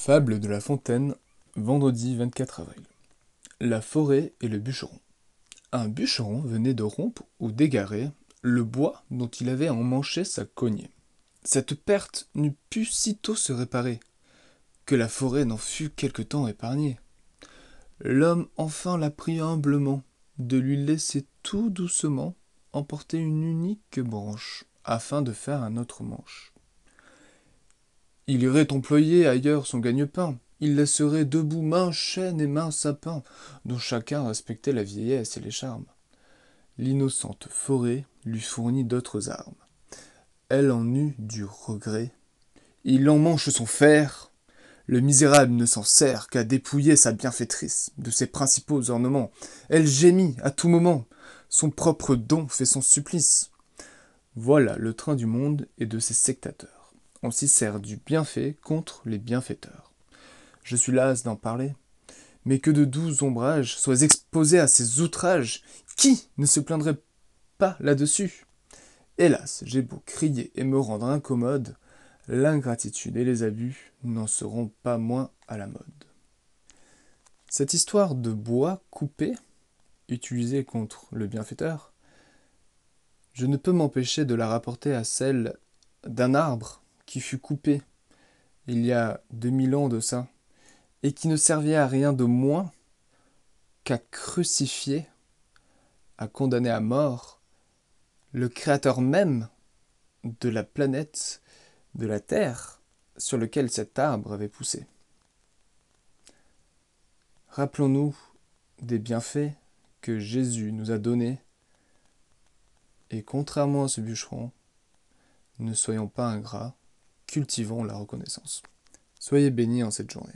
Fable de La Fontaine, vendredi 24 avril. La forêt et le bûcheron. Un bûcheron venait de rompre ou d'égarer le bois dont il avait emmanché sa cognée. Cette perte n'eut pu sitôt se réparer, que la forêt n'en fut quelque temps épargnée. L'homme enfin la prit humblement, de lui laisser tout doucement emporter une unique branche, afin de faire un autre manche. Il irait employer ailleurs son gagne-pain. Il laisserait debout main chêne et main sapin, dont chacun respectait la vieillesse et les charmes. L'innocente forêt lui fournit d'autres armes. Elle en eut du regret. Il emmanche son fer. Le misérable ne s'en sert qu'à dépouiller sa bienfaitrice de ses principaux ornements. Elle gémit à tout moment. Son propre don fait son supplice. Voilà le train du monde et de ses sectateurs on s'y sert du bienfait contre les bienfaiteurs. Je suis las d'en parler, mais que de doux ombrages soient exposés à ces outrages, qui ne se plaindrait pas là-dessus? Hélas, j'ai beau crier et me rendre incommode, l'ingratitude et les abus n'en seront pas moins à la mode. Cette histoire de bois coupé, utilisé contre le bienfaiteur, je ne peux m'empêcher de la rapporter à celle d'un arbre qui fut coupé il y a 2000 ans de ça, et qui ne servait à rien de moins qu'à crucifier, à condamner à mort le créateur même de la planète, de la Terre, sur lequel cet arbre avait poussé. Rappelons-nous des bienfaits que Jésus nous a donnés, et contrairement à ce bûcheron, ne soyons pas ingrats, cultivons la reconnaissance. Soyez bénis en cette journée.